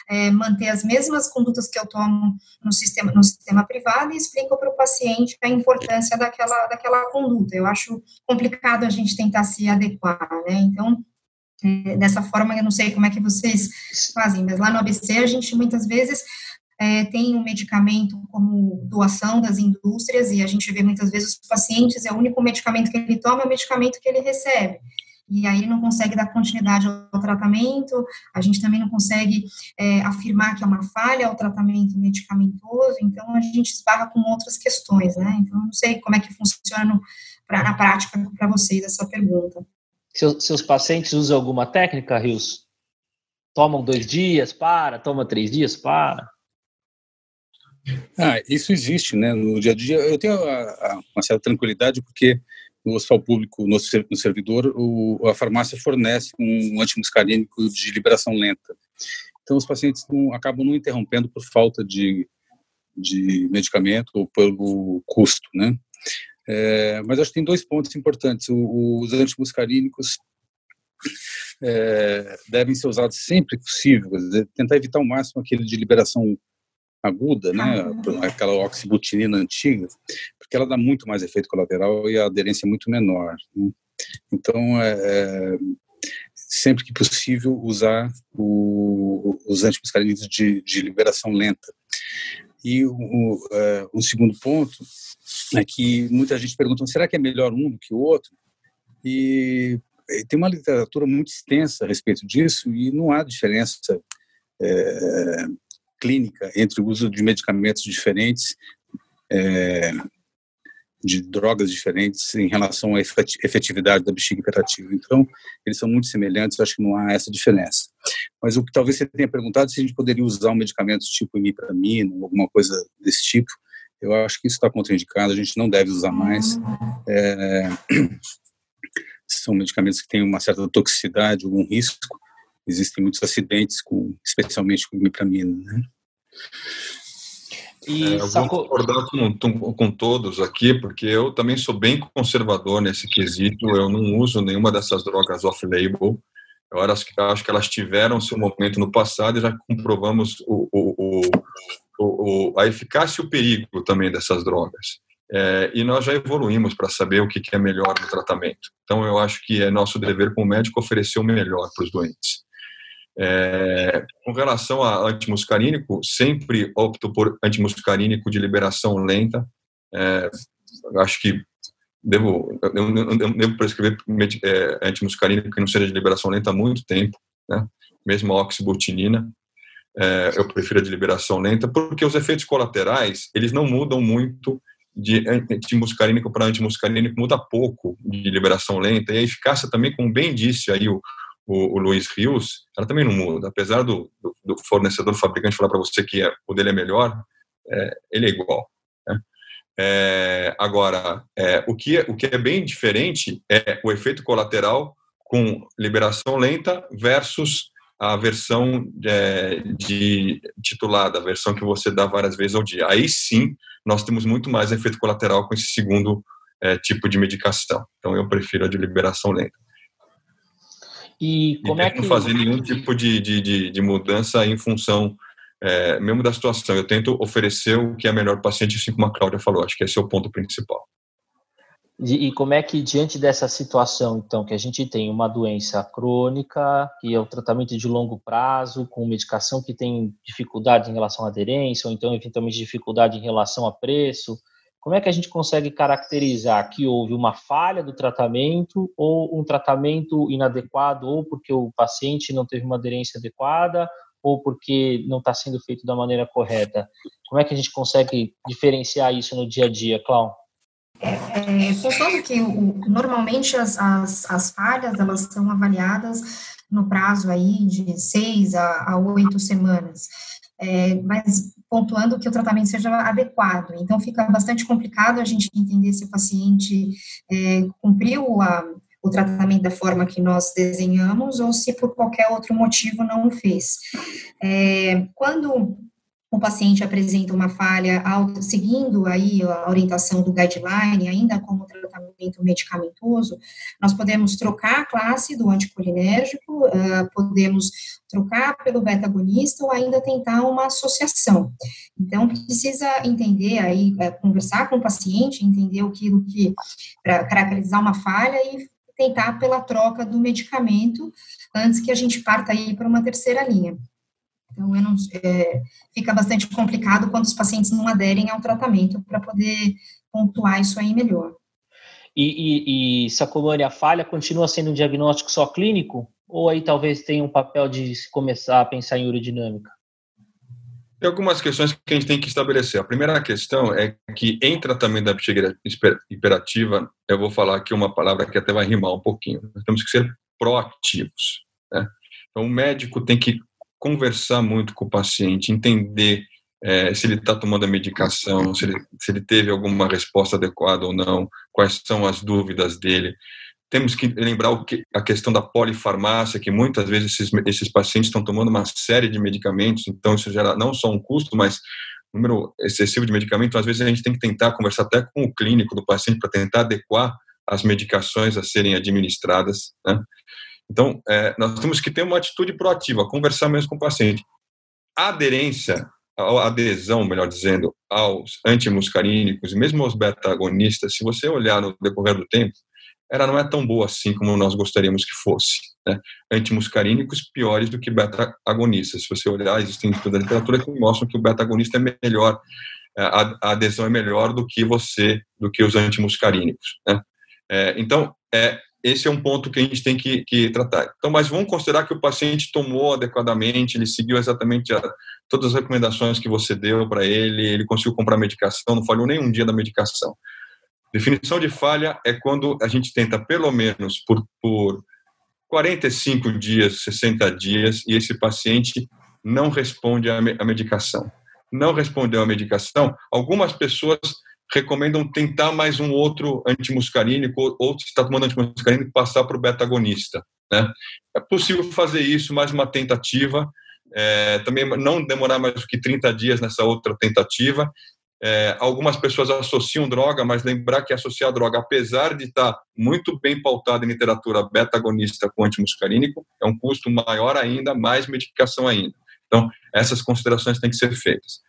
é, manter as mesmas condutas que eu tomo no sistema, no sistema privado e explico para o paciente a importância daquela, daquela conduta. Eu acho complicado a gente tentar se adequar, né? Então, é, dessa forma, eu não sei como é que vocês fazem, mas lá no ABC a gente muitas vezes é, tem um medicamento como doação das indústrias, e a gente vê muitas vezes os pacientes, é o único medicamento que ele toma, é o medicamento que ele recebe. E aí ele não consegue dar continuidade ao tratamento, a gente também não consegue é, afirmar que é uma falha ao tratamento medicamentoso, então a gente esbarra com outras questões, né? Então, não sei como é que funciona pra, na prática para vocês essa pergunta. Seus, seus pacientes usam alguma técnica, Rios? Tomam dois dias, para, toma três dias, para? Ah, isso existe, né? No dia a dia, eu tenho a, a, uma certa tranquilidade porque no hospital público, no, no servidor, o, a farmácia fornece um antimuscarínico de liberação lenta. Então, os pacientes não, acabam não interrompendo por falta de, de medicamento ou pelo custo, né? É, mas acho que tem dois pontos importantes. O, os antimuscarínicos é, devem ser usados sempre que possível, tentar evitar ao máximo aquele de liberação aguda, né, ah. aquela oxibutinina antiga, porque ela dá muito mais efeito colateral e a aderência é muito menor. Né? Então, é, é, sempre que possível, usar o, os antimuscarínicos de, de liberação lenta. E o, o, é, um segundo ponto é que muita gente pergunta, será que é melhor um do que o outro? E tem uma literatura muito extensa a respeito disso e não há diferença é, clínica entre o uso de medicamentos diferentes, é, de drogas diferentes em relação à efetividade da bexiga hiperativa. Então, eles são muito semelhantes, acho que não há essa diferença. Mas o que talvez você tenha perguntado se a gente poderia usar um medicamento tipo imipramina, alguma coisa desse tipo, eu acho que isso está contraindicado, a gente não deve usar mais. É, são medicamentos que têm uma certa toxicidade, algum risco, existem muitos acidentes, com, especialmente com imipramina, né? E é, eu vou concordar com, com, todos aqui, porque eu também sou bem conservador nesse quesito. Eu não uso nenhuma dessas drogas off-label. Eu acho que, acho que elas tiveram seu momento no passado e já comprovamos o, o, o, a eficácia e o perigo também dessas drogas. É, e nós já evoluímos para saber o que, que é melhor no tratamento. Então, eu acho que é nosso dever como médico oferecer o melhor para os doentes. É, com relação a antimuscarínico, sempre opto por antimuscarínico de liberação lenta. É, acho que devo, eu, devo prescrever é, antimuscarínico que não seja de liberação lenta há muito tempo, né? mesmo a oxibutinina. É, eu prefiro a de liberação lenta, porque os efeitos colaterais, eles não mudam muito de antimuscarínico para antimuscarínico, muda pouco de liberação lenta, e a eficácia também, como bem disse aí o, o, o Luiz Rios, ela também não muda. Apesar do, do, do fornecedor, do fabricante falar para você que é, o dele é melhor, é, ele é igual. Né? É, agora, é, o, que, é, o que é bem diferente é o efeito colateral com liberação lenta versus a versão é, de titulada, a versão que você dá várias vezes ao dia. Aí sim, nós temos muito mais efeito colateral com esse segundo é, tipo de medicação. Então, eu prefiro a de liberação lenta. E como e é que. Não fazer nenhum tipo de, de, de, de, mudança em função é, mesmo da situação, eu tento oferecer o que é melhor para o paciente, assim como a Cláudia falou. Acho que esse é o ponto principal. E, como é que, diante dessa situação, então, que a gente tem uma doença crônica, que é o tratamento de longo prazo, com medicação que tem dificuldade em relação à aderência, ou então, eventualmente, dificuldade em relação a preço, como é que a gente consegue caracterizar que houve uma falha do tratamento ou um tratamento inadequado, ou porque o paciente não teve uma aderência adequada, ou porque não está sendo feito da maneira correta? Como é que a gente consegue diferenciar isso no dia a dia, Cláudio? É, é, que o, normalmente as, as, as, falhas elas são avaliadas no prazo aí de seis a, a oito semanas, é, mas pontuando que o tratamento seja adequado. Então fica bastante complicado a gente entender se o paciente é, cumpriu a, o tratamento da forma que nós desenhamos ou se por qualquer outro motivo não fez. É, quando o paciente apresenta uma falha seguindo aí a orientação do guideline, ainda como tratamento medicamentoso, nós podemos trocar a classe do anticolinérgico, uh, podemos trocar pelo beta-agonista ou ainda tentar uma associação. Então, precisa entender aí, é, conversar com o paciente, entender o que, para caracterizar uma falha e tentar pela troca do medicamento antes que a gente parta aí para uma terceira linha. Então, não, é, fica bastante complicado quando os pacientes não aderem ao tratamento para poder pontuar isso aí melhor. E, e, e Sacomani, a falha continua sendo um diagnóstico só clínico? Ou aí talvez tenha um papel de começar a pensar em urodinâmica? Tem algumas questões que a gente tem que estabelecer. A primeira questão é que em tratamento da bexiga hiperativa, eu vou falar aqui uma palavra que até vai rimar um pouquinho. Nós temos que ser proativos. Né? Então, o médico tem que conversar muito com o paciente, entender é, se ele está tomando a medicação, se ele, se ele teve alguma resposta adequada ou não, quais são as dúvidas dele. Temos que lembrar que, a questão da polifarmácia, que muitas vezes esses, esses pacientes estão tomando uma série de medicamentos, então isso gera não só um custo, mas um número excessivo de medicamentos. Às vezes a gente tem que tentar conversar até com o clínico do paciente para tentar adequar as medicações a serem administradas. Né? Então, é, nós temos que ter uma atitude proativa, conversar mesmo com o paciente. A aderência, a adesão, melhor dizendo, aos antimuscarínicos e mesmo aos beta-agonistas, se você olhar no decorrer do tempo, ela não é tão boa assim como nós gostaríamos que fosse. Né? Antimuscarínicos piores do que beta-agonistas. Se você olhar, existem estudos da literatura que mostram que o beta-agonista é melhor, é, a, adesão é melhor do que você, do que os antimuscarínicos. Né? É, então, é, esse é um ponto que a gente tem que, que, tratar. Então, mas vamos considerar que o paciente tomou adequadamente, ele seguiu exatamente a, todas as recomendações que você deu para ele, ele conseguiu comprar medicação, não falhou nem um dia da medicação. Definição de falha é quando a gente tenta, pelo menos por, por 45 dias, 60 dias, e esse paciente não responde à medicação. Não respondeu à medicação, algumas pessoas recomendam tentar mais um outro antimuscarínico, ou se está tomando antimuscarínico, passar para o beta-agonista. Né? É possível fazer isso, mais uma tentativa, é, também não demorar mais do que 30 dias nessa outra tentativa. É, algumas pessoas associam droga, mas lembrar que associar droga, apesar de estar tá muito bem pautado em literatura beta-agonista com antimuscarínico, é um custo maior ainda, mais medicação ainda. Então, essas considerações têm que ser feitas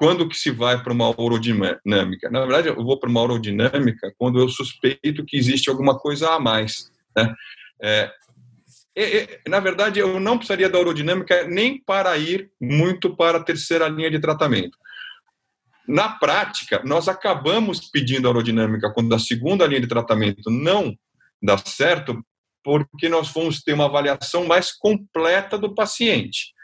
quando que se vai para uma urodinâmica? Na verdade, eu vou para uma urodinâmica quando eu suspeito que existe alguma coisa a mais. Né? É, na verdade, eu não precisaria da urodinâmica nem para ir muito para a terceira linha de tratamento. Na prática, nós acabamos pedindo a urodinâmica quando a segunda linha de tratamento não dá certo, porque nós vamos ter uma avaliação mais completa do paciente.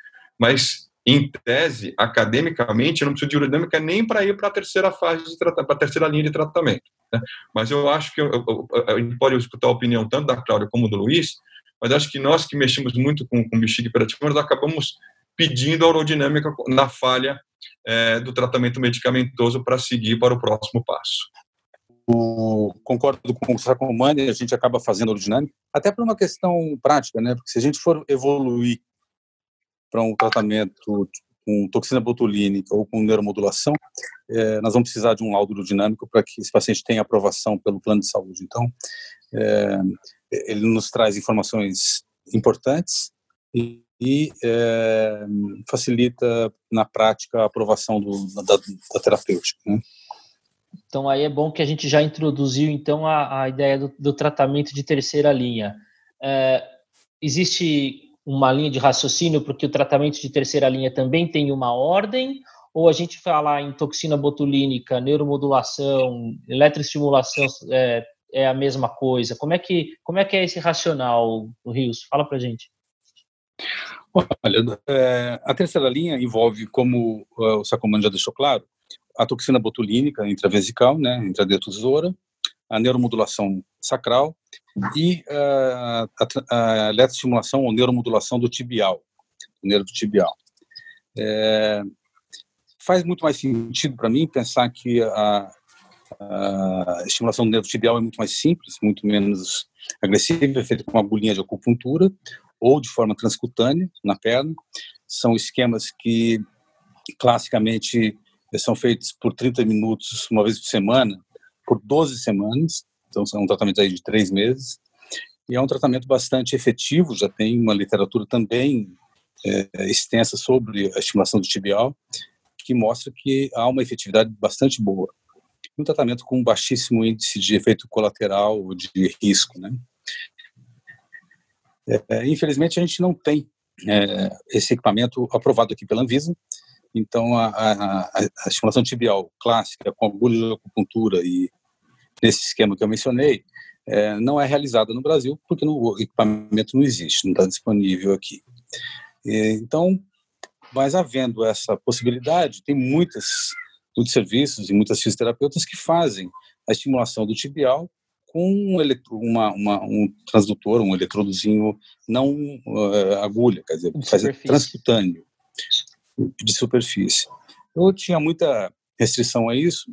Mas em tese, academicamente, eu não preciso de urodinâmica nem para ir para a terceira fase de tratamento, para a terceira linha de tratamento. Né? Mas eu acho que a gente pode escutar a opinião tanto da Cláudia como do Luiz, mas acho que nós que mexemos muito com, com bexiga hiperativa, nós acabamos pedindo a urodinâmica na falha é, do tratamento medicamentoso para seguir para o próximo passo. O, concordo com o Sacomani, a gente acaba fazendo urodinâmica, até por uma questão prática, né? Porque se a gente for evoluir para um tratamento com toxina botulínica ou com neuromodulação, é, nós vamos precisar de um laudo dinâmico para que esse paciente tenha aprovação pelo plano de saúde. Então, é, ele nos traz informações importantes e e é, facilita na prática a aprovação do, da, da terapêutica. Né? Então aí é bom que a gente já introduziu então a, a ideia do, do, tratamento de terceira linha. É, existe uma linha de raciocínio porque o tratamento de terceira linha também tem uma ordem ou a gente fala em toxina botulínica, neuromodulação, eletroestimulação é, é a mesma coisa? Como é que como é que é esse racional, Rios? Fala para gente. Olha, é, a terceira linha envolve, como uh, o Sacomani já deixou claro, a toxina botulínica intravesical, né, intradentosora, a neuromodulação sacral e uh, a, a eletroestimulação ou neuromodulação do tibial, do nervo tibial. É, faz muito mais sentido para mim pensar que a, a, estimulação do nervo tibial é muito mais simples, muito menos agressiva, é feita com uma agulhinha de acupuntura, ou de forma transcutânea na perna. São esquemas que classicamente são feitos por 30 minutos uma vez por semana, por 12 semanas, então são um tratamento aí de três meses, e é um tratamento bastante efetivo, já tem uma literatura também é, extensa sobre a estimulação do tibial, que mostra que há uma efetividade bastante boa. Um tratamento com baixíssimo índice de efeito colateral ou de risco, né? É, infelizmente, a gente não tem é, esse equipamento aprovado aqui pela Anvisa, então a, a, a estimulação tibial clássica com agulha de acupuntura e nesse esquema que eu mencionei é, não é realizada no Brasil porque o equipamento não existe, não está disponível aqui. E, então, mas havendo essa possibilidade, tem muitas, muitos serviços e muitas fisioterapeutas que fazem a estimulação do tibial com um, eletro, uma, uma, um transdutor, um eletrodozinho não uh, agulha, quer dizer, de fazer transcutâneo de superfície. Eu tinha muita restrição a isso,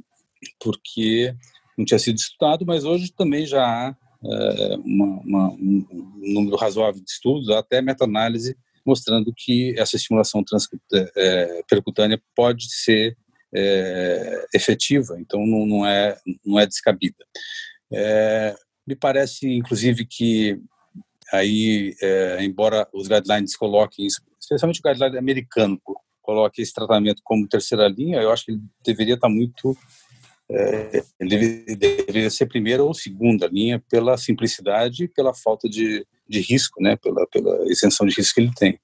porque não tinha sido estudado, mas hoje também já há uh, uma, uma, um número razoável de estudos, até meta-análise, mostrando que essa estimulação é, percutânea pode ser é, efetiva, então não, não, é, não é descabida. É, me parece, inclusive, que aí, é, embora os guidelines coloquem isso, especialmente o guideline americano, coloque esse tratamento como terceira linha, eu acho que ele deveria estar muito é, ele deveria ser primeira ou segunda linha pela simplicidade e pela falta de, de risco, né, pela, pela isenção de risco que ele tem.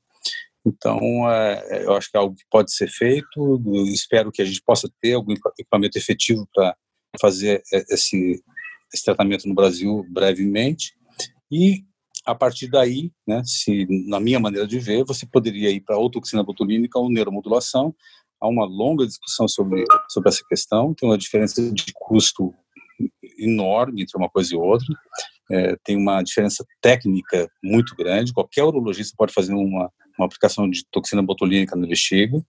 Então, é, eu acho que é algo que pode ser feito, espero que a gente possa ter algum equipamento efetivo para fazer esse, esse tratamento no Brasil brevemente. E a partir daí, né, se na minha maneira de ver, você poderia ir para ou toxina botulínica ou neuromodulação. Há uma longa discussão sobre sobre essa questão. Tem uma diferença de custo enorme entre uma coisa e outra. É, tem uma diferença técnica muito grande. Qualquer urologista pode fazer uma, uma aplicação de toxina botulínica no bexiga,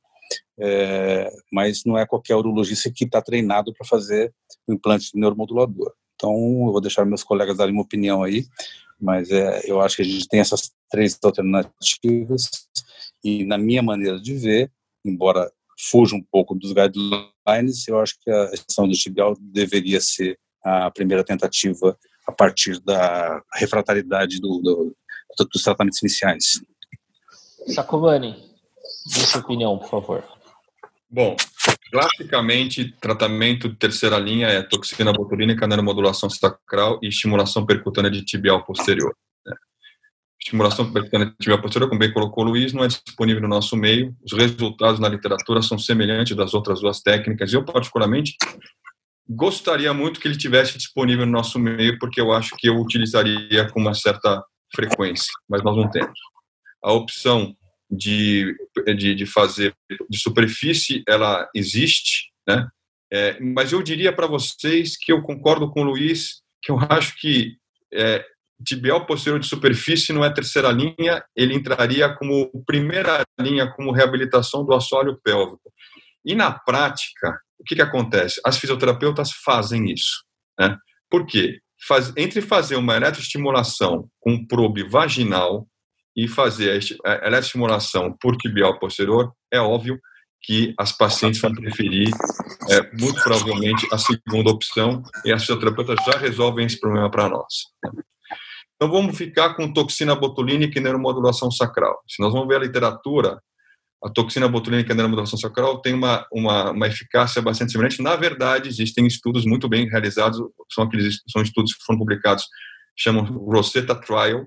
é, mas não é qualquer urologista que está treinado para fazer o implante neuromodulador. Então, eu vou deixar meus colegas darem uma opinião aí, mas é, eu acho que a gente tem essas três alternativas e, na minha maneira de ver, embora fuja um pouco dos guidelines, eu acho que a gestão do tibial deveria ser a primeira tentativa a partir da refrataridade do, do, dos tratamentos iniciais. Sacomani, dê sua opinião, por favor. Bom, Classicamente, tratamento de terceira linha é toxina botulínica, neuromodulação sacral e estimulação percutânea de tibial posterior. Estimulação tibial posterior, como bem colocou o Luiz, não é disponível no nosso meio. Os resultados na literatura são semelhantes das outras duas técnicas. Eu, particularmente, gostaria muito que ele tivesse disponível no nosso meio, porque eu acho que eu utilizaria com uma certa frequência, mas nós não temos. A opção de, de, de fazer de superfície, ela existe, né? É, mas eu diria para vocês que eu concordo com o Luiz, que eu acho que é, tibial posterior de superfície não é terceira linha, ele entraria como primeira linha, como reabilitação do assoalho pélvico. E na prática, o que, que acontece? As fisioterapeutas fazem isso. Né? Por quê? Faz, entre fazer uma eletroestimulação com probe vaginal e fazer a eletroestimulação por tibial posterior, é óbvio que as pacientes vão preferir, é, muito provavelmente, a segunda opção, e as fisioterapeutas já resolvem esse problema para nós. Então vamos ficar com toxina botulínica e neuromodulação sacral. Se nós vamos ver a literatura, a toxina botulínica e a neuromodulação sacral tem uma, uma, uma eficácia bastante semelhante. Na verdade, existem estudos muito bem realizados, são aqueles são estudos que foram publicados, chamam Rosetta Trial.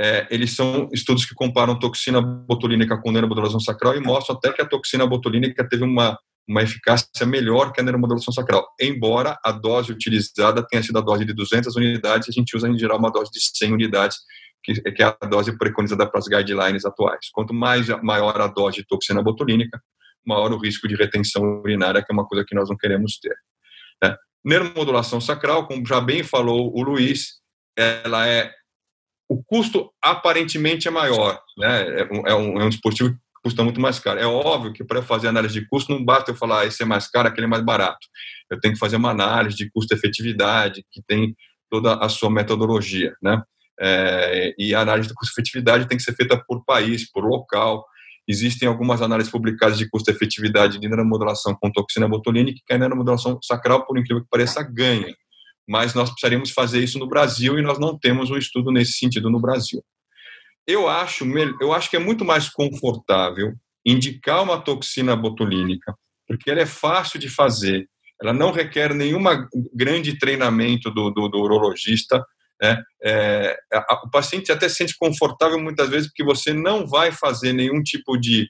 É, eles são estudos que comparam toxina botulínica com neuromodulação sacral e mostram até que a toxina botulínica teve uma uma eficácia melhor que a neuromodulação sacral, embora a dose utilizada tenha sido a dose de 200 unidades, a gente usa em geral uma dose de 100 unidades, que, que é a dose preconizada para as guidelines atuais. Quanto mais maior a dose de toxina botulínica, maior o risco de retenção urinária, que é uma coisa que nós não queremos ter. Né? Neuromodulação sacral, como já bem falou o Luiz, ela é o custo aparentemente é maior, né? É um, é um é dispositivo custa muito mais caro. É óbvio que para fazer análise de custo não basta eu falar ah, esse é mais caro, aquele é mais barato. Eu tenho que fazer uma análise de custo-efetividade que tem toda a sua metodologia, né? É, e a análise de custo-efetividade tem que ser feita por país, por local. Existem algumas análises publicadas de custo-efetividade de neuromodulação com toxina botulínica que a neuromodulação sacral, por incrível que pareça, ganha. Mas nós precisaríamos fazer isso no Brasil e nós não temos um estudo nesse sentido no Brasil eu acho, eu acho que é muito mais confortável indicar uma toxina botulínica, porque ela é fácil de fazer, ela não requer nenhuma grande treinamento do, do, do urologista. Né? É, a, o paciente até se sente confortável muitas vezes porque você não vai fazer nenhum tipo de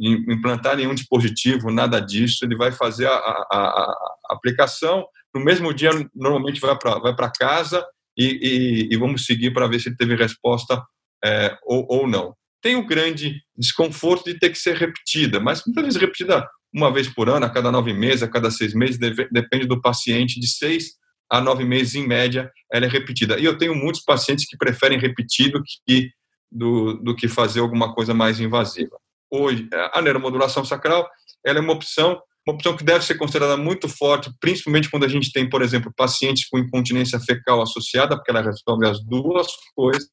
implantar nenhum dispositivo, nada disso. Ele vai fazer a, a, a aplicação no mesmo dia, normalmente vai para vai casa e, e, e vamos seguir para ver se ele teve resposta é, ou, ou não. Tem o grande desconforto de ter que ser repetida, mas muitas vezes repetida uma vez por ano, a cada nove meses, a cada seis meses, deve, depende do paciente, de seis a nove meses em média, ela é repetida. E eu tenho muitos pacientes que preferem repetir do que, do, do que fazer alguma coisa mais invasiva. Hoje, a neuromodulação sacral ela é uma opção uma opção que deve ser considerada muito forte, principalmente quando a gente tem, por exemplo, pacientes com incontinência fecal associada, porque ela resolve as duas coisas.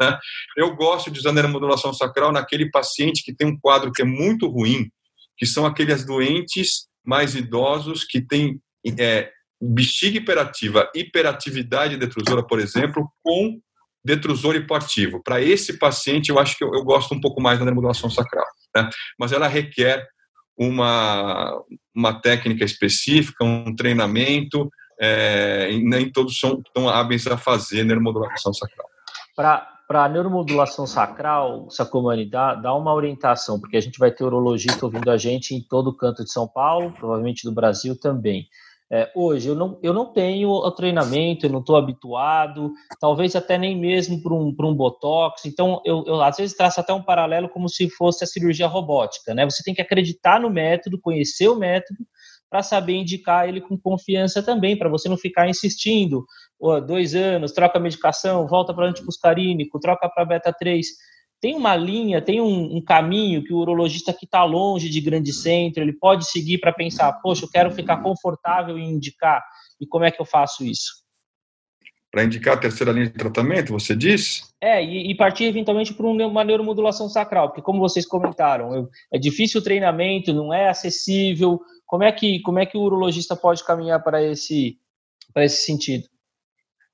Né? Eu gosto de usar a neuromodulação sacral naquele paciente que tem um quadro que é muito ruim, que são aqueles doentes mais idosos que têm é, bexiga hiperativa, hiperatividade detrusora, por exemplo, com detrusor hipoativo. Para esse paciente, eu acho que eu, eu, gosto um pouco mais da neuromodulação sacral. Né? Mas ela requer uma, uma técnica específica, um treinamento, é, e nem todos são tão hábeis a fazer neuromodulação sacral. Para a neuromodulação sacral, Sacomani, dá, dá uma orientação, porque a gente vai ter urologista ouvindo a gente em todo canto de São Paulo, provavelmente do Brasil também. É, hoje eu não, eu não tenho o treinamento, eu não estou habituado, talvez até nem mesmo para um, um botox. Então, eu, eu, às vezes traço até um paralelo como se fosse a cirurgia robótica. Né? Você tem que acreditar no método, conhecer o método, para saber indicar ele com confiança também, para você não ficar insistindo. Oh, dois anos, troca medicação, volta para antimuscarínico, troca para beta 3 tem uma linha, tem um, um caminho que o urologista que está longe de grande centro, ele pode seguir para pensar, poxa, eu quero ficar confortável em indicar, e como é que eu faço isso? Para indicar a terceira linha de tratamento, você diz? É, e, e partir eventualmente para uma neuromodulação sacral, porque como vocês comentaram, eu, é difícil o treinamento, não é acessível, como é que, como é que o urologista pode caminhar para esse, para esse sentido?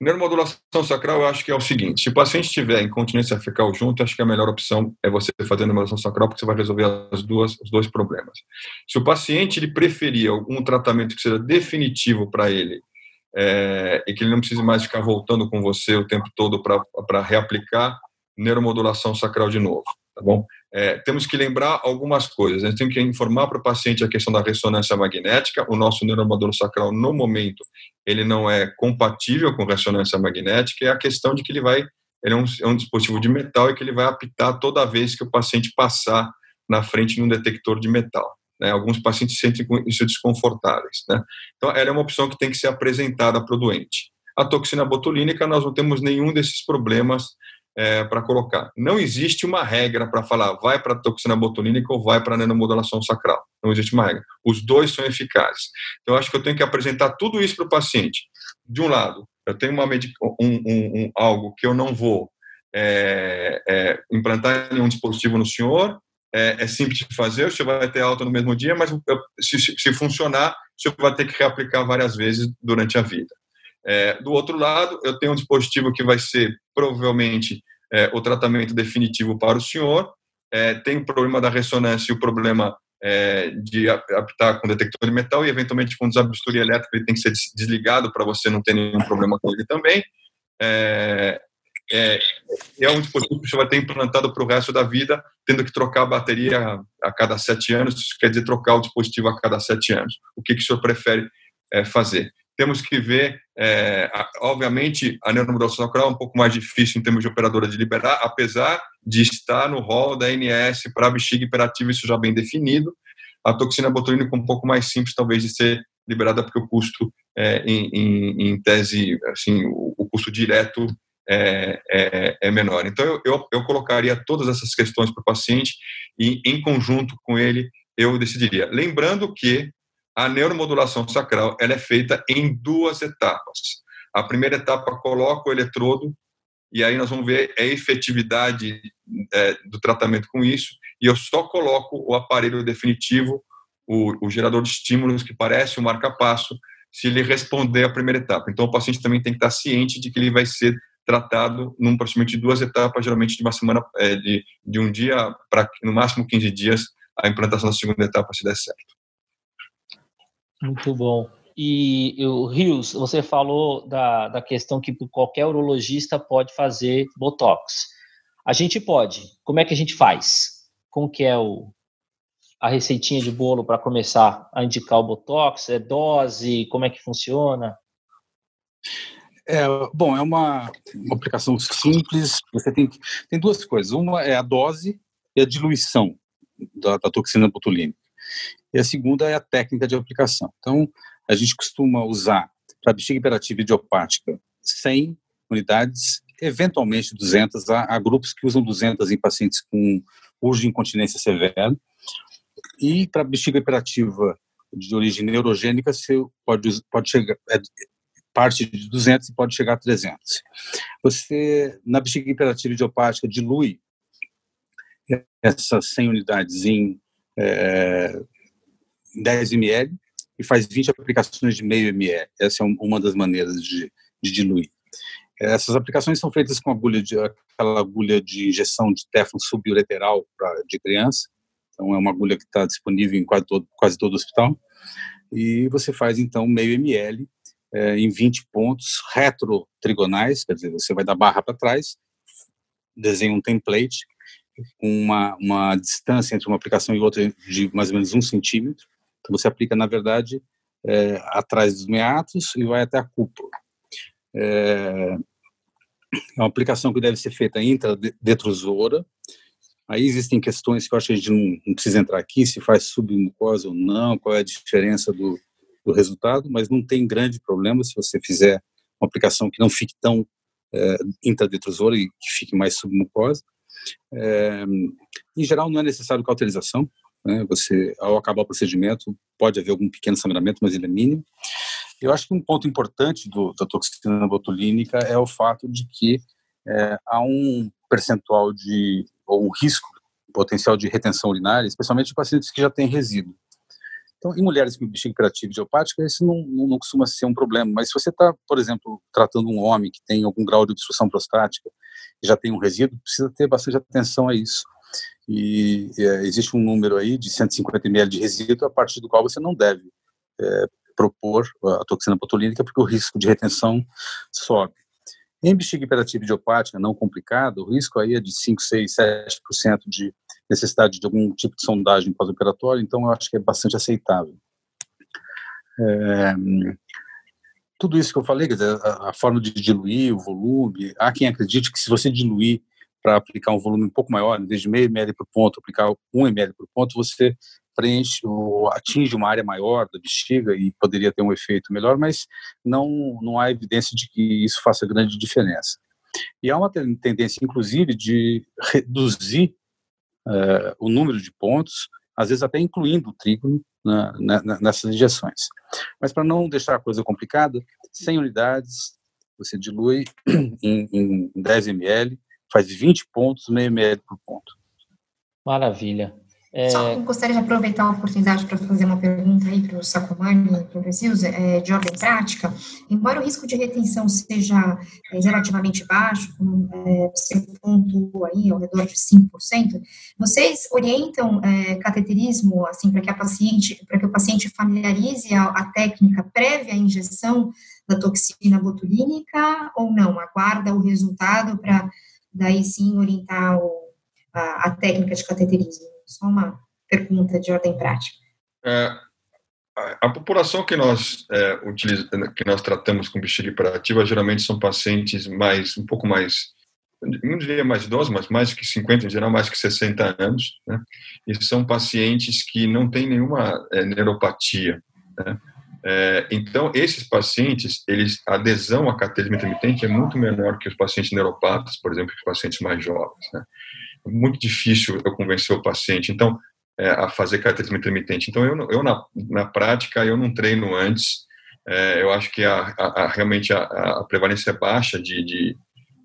Neuromodulação sacral, eu acho que é o seguinte: se o paciente tiver incontinência fecal junto, acho que a melhor opção é você fazer neuromodulação sacral, porque você vai resolver as duas, os dois problemas. Se o paciente ele preferir algum tratamento que seja definitivo para ele, é, e que ele não precise mais ficar voltando com você o tempo todo para reaplicar, neuromodulação sacral de novo, tá bom? É, temos que lembrar algumas coisas. A gente tem que informar para o paciente a questão da ressonância magnética. O nosso neuromodulo sacral, no momento, ele não é compatível com ressonância magnética. E a questão de que ele vai, ele é um, é um dispositivo de metal e que ele vai apitar toda vez que o paciente passar na frente de um detector de metal. Né? Alguns pacientes sentem isso desconfortáveis. Né? Então, ela é uma opção que tem que ser apresentada para o doente. A toxina botulínica, nós não temos nenhum desses problemas é, para colocar. Não existe uma regra para falar vai para toxina botulínica ou vai para a neuromodulação sacral. Não existe uma regra. Os dois são eficazes. Então, acho que eu tenho que apresentar tudo isso para o paciente. De um lado, eu tenho uma um, um, um, algo que eu não vou é, é, implantar nenhum dispositivo no senhor, é, é, simples de fazer, o senhor vai ter alta no mesmo dia, mas se, se, funcionar, o senhor vai ter que reaplicar várias vezes durante a vida. É, do outro lado, eu tenho um dispositivo que vai ser provavelmente é, o tratamento definitivo para o senhor. É, tem o problema da ressonância e o problema é, de apitar com detector de metal e, eventualmente, com desabisturi elétrico, ele tem que ser desligado para você não ter nenhum problema com ele também. É, é, é um dispositivo que você vai ter implantado para o resto da vida, tendo que trocar a bateria a cada sete anos, isso quer dizer trocar o dispositivo a cada sete anos. O que, que o senhor prefere é, fazer? Temos que ver, é, obviamente, a neuromodulação sacral é um pouco mais difícil em termos de operadora de liberar, apesar de estar no rol da ANS para bexiga hiperativa, isso já bem definido. A toxina botulínica um pouco mais simples, talvez, de ser liberada, porque o custo, é, em, em, em, tese, assim, o, o custo direto é, é, é, menor. Então, eu, eu, eu, colocaria todas essas questões para o paciente e, em conjunto com ele, eu decidiria. Lembrando que a neuromodulação sacral ela é feita em duas etapas. A primeira etapa coloca o eletrodo e aí nós vamos ver a efetividade é, do tratamento com isso e eu só coloco o aparelho definitivo, o, o gerador de estímulos que parece o marca-passo, se ele responder à primeira etapa. Então o paciente também tem que estar ciente de que ele vai ser tratado num procedimento de duas etapas, geralmente de uma semana, é, de, de um dia para no máximo 15 dias, a implantação da segunda etapa se der certo. Muito bom. E o Rios, você falou da, da questão que qualquer urologista pode fazer botox. A gente pode. Como é que a gente faz? Como que é o, a receitinha de bolo para começar a indicar o botox? É dose? Como é que funciona? É, bom, é uma, uma aplicação simples. Você tem, tem duas coisas. Uma é a dose e a diluição da, da toxina botulínica. E a segunda é a técnica de aplicação. Então, a gente costuma usar para bexiga hiperativa idiopática 100 unidades, eventualmente 200. Há, há, grupos que usam 200 em pacientes com urge incontinência severa. E para bexiga hiperativa de origem neurogênica, você pode, pode chegar, é, parte de 200 e pode chegar a 300. Você, na bexiga imperativa idiopática, dilui essas 100 unidades em é, 10 ml e faz 20 aplicações de meio ml. Essa é uma das maneiras de, de diluir. Essas aplicações são feitas com agulha de, aquela agulha de injeção de téflon subureteral pra, de criança. Então, é uma agulha que está disponível em quase todo, quase todo hospital. E você faz, então, meio ml é, em 20 pontos retrotrigonais, quer dizer, você vai da barra para trás, desenha um template uma, uma distância entre uma aplicação e outra de mais ou menos um centímetro. Então você aplica, na verdade, é, atrás dos meatos e vai até a cúpula. É, é uma aplicação que deve ser feita intradetrusora. Aí existem questões que eu acho que a gente não, não precisa entrar aqui, se faz submucosa ou não, qual é a diferença do, do resultado, mas não tem grande problema se você fizer uma aplicação que não fique tão é, intradetrusora e que fique mais submucosa. É, em geral, não é necessário cauterização. Né? Você, ao acabar o procedimento, pode haver algum pequeno sangramento, mas ele é mínimo. Eu acho que um ponto importante do, da toxina botulínica é o fato de que é, há um percentual de, ou um risco potencial de retenção urinária, especialmente em pacientes que já têm resíduo. Então, em mulheres com bexiga hiperativa idiopática, isso não, não, não, costuma ser um problema. Mas se você está, por exemplo, tratando um homem que tem algum grau de obstrução prostática já tem um resíduo, precisa ter bastante atenção a isso. E é, existe um número aí de 150 ml de resíduo a partir do qual você não deve é, propor a toxina botulínica, porque o risco de retenção sobe. Em bexiga hiperativa idiopática não complicada, o risco aí é de 5, 6, 7% de necessidade de algum tipo de sondagem pós-operatória, então eu acho que é bastante aceitável. É, tudo isso que eu falei, dizer, a, a, forma de diluir, o volume, há quem acredite que se você diluir para aplicar um volume um pouco maior, em vez de meio ml por ponto, aplicar um ml por ponto, você preenche ou atinge uma área maior da bexiga e poderia ter um efeito melhor, mas não, não há evidência de que isso faça grande diferença. E há uma tendência, inclusive, de reduzir uh, o número de pontos, às vezes até incluindo o trígono na, na, nessas injeções. Mas para não deixar a coisa complicada, 100 unidades, você dilui em, em 10 ml, faz 20 pontos, meio ml por ponto. Maravilha. É... Só gostaria de aproveitar a oportunidade para fazer uma pergunta aí para o Sacomani para o Brasil, é, de ordem prática. Embora o risco de retenção seja é, relativamente baixo, como é, você pontuou aí, ao redor de 5%, vocês orientam é, cateterismo, assim, para que a paciente, para que o paciente familiarize a, a técnica prévia à injeção da toxina botulínica ou não? Aguarda o resultado para daí sim orientar o, a, a técnica de cateterismo? Só uma pergunta de ordem prática. É, a, população que nós é, utiliza, que nós tratamos com bexiga hiperativa geralmente são pacientes mais um pouco mais não diria mais idosos, mas mais que 50, em geral mais que 60 anos, né? e são pacientes que não têm nenhuma é, neuropatia. Né? É, então, esses pacientes, eles, a adesão à cateterismo intermitente é muito menor que os pacientes neuropatas, por exemplo, que os pacientes mais jovens. Né? Muito difícil eu convencer o paciente então é, a fazer cateterismo intermitente. Então eu, eu na, na prática eu não treino antes. É, eu acho que a, a, a realmente a, a, prevalência é baixa de, de,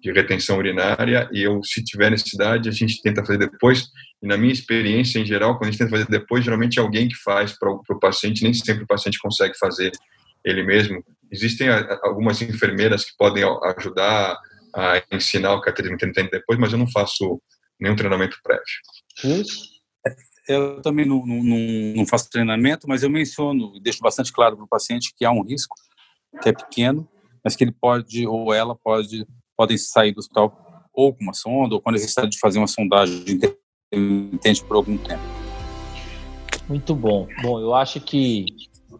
de, retenção urinária e eu se tiver necessidade a gente tenta fazer depois. E na minha experiência em geral quando a gente tenta fazer depois geralmente é alguém que faz para o paciente. Nem sempre o paciente consegue fazer ele mesmo. Existem algumas enfermeiras que podem ajudar a ensinar o cateterismo intermitente depois, mas eu não faço nenhum treinamento prévio. Isso. Eu também não, não, não faço treinamento, mas eu menciono, deixo bastante claro para o paciente que há um risco, que é pequeno, mas que ele pode, ou ela pode, podem sair do hospital ou com uma sonda, ou com a necessidade de fazer uma sondagem intermitente por algum tempo. Muito bom. Bom, eu acho que,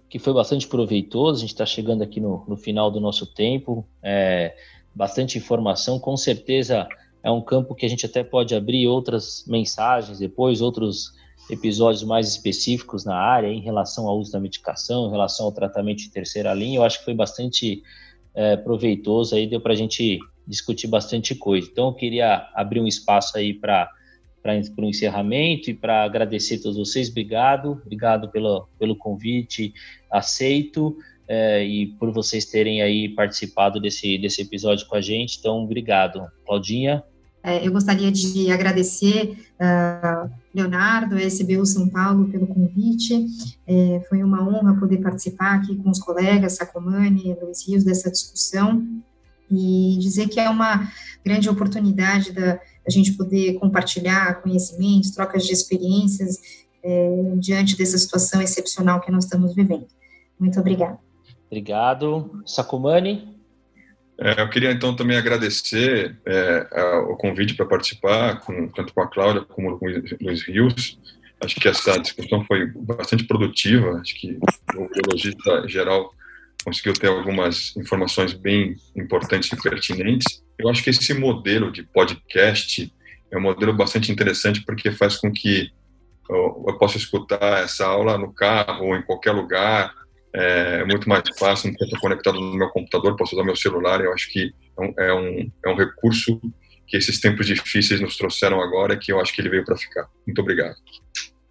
que foi bastante proveitoso. A gente está chegando aqui no, no final do nosso tempo. É, bastante informação. Com certeza é um campo que a gente até pode abrir outras mensagens depois, outros episódios mais específicos na área em relação ao uso da medicação, em relação ao tratamento de terceira linha. Eu acho que foi bastante é, proveitoso aí, deu para a gente discutir bastante coisa. Então, eu queria abrir um espaço aí para para o encerramento e para agradecer a todos vocês. Obrigado, obrigado pelo, pelo convite aceito é, e por vocês terem aí participado desse, desse episódio com a gente. Então, obrigado. Claudinha? É, eu gostaria de agradecer uh, Leonardo, a SBU São Paulo, pelo convite. É, foi uma honra poder participar aqui com os colegas Sacomani e Luiz Rios dessa discussão e dizer que é uma grande oportunidade da, da gente poder compartilhar conhecimentos, trocas de experiências é, diante dessa situação excepcional que nós estamos vivendo. Muito obrigada. Obrigado. Sacomani? É, eu queria então também agradecer é, o convite para participar, com, tanto com a Cláudia como com o Luiz Rios. Acho que essa discussão foi bastante produtiva. Acho que o biologista geral conseguiu ter algumas informações bem importantes e pertinentes. Eu acho que esse modelo de podcast é um modelo bastante interessante porque faz com que eu, eu possa escutar essa aula no carro ou em qualquer lugar é muito mais fácil, não estou conectado no meu computador, posso usar meu celular, eu acho que é um, é um, é um recurso que esses tempos difíceis nos trouxeram agora, que eu acho que ele veio para ficar. Muito obrigado.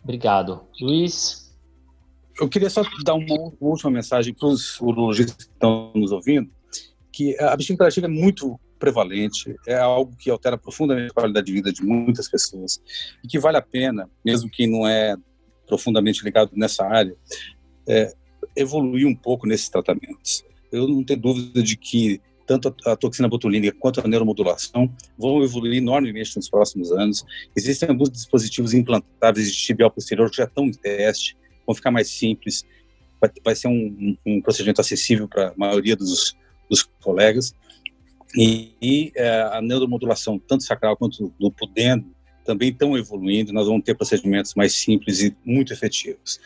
Obrigado. Luiz? Eu queria só dar uma última mensagem para os urologistas que estão nos ouvindo, que a bexiga imperativa é muito prevalente, é algo que altera profundamente a qualidade de vida de muitas pessoas e que vale a pena, mesmo quem não é profundamente ligado nessa área, é, evoluir um pouco nesses tratamentos. Eu não tenho dúvida de que tanto a, toxina botulínica quanto a neuromodulação vão evoluir enormemente nos próximos anos. Existem alguns dispositivos implantáveis de tibial posterior que já estão em teste, vão ficar mais simples, vai, vai ser um, um, procedimento acessível para a maioria dos, dos colegas. E, e é, a neuromodulação, tanto sacral quanto do pudendo, também estão evoluindo, nós vamos ter procedimentos mais simples e muito efetivos.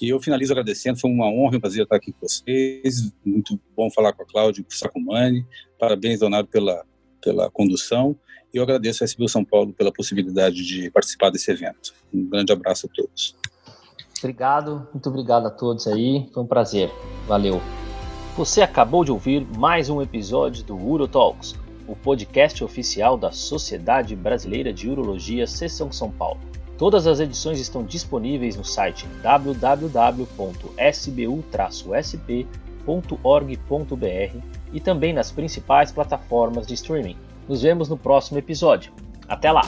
E eu finalizo agradecendo, foi uma honra e um prazer estar aqui com vocês, muito bom falar com a Cláudia Sacomani, parabéns, Leonardo, pela, pela condução, e eu agradeço a SBU São Paulo pela possibilidade de participar desse evento. Um grande abraço a todos. Obrigado, muito obrigado a todos aí, foi um prazer, valeu. Você acabou de ouvir mais um episódio do Uro Talks, o podcast oficial da Sociedade Brasileira de Urologia Seção São Paulo. Todas as edições estão disponíveis no site www.sbu-sp.org.br e também nas principais plataformas de streaming. Nos vemos no próximo episódio. Até lá!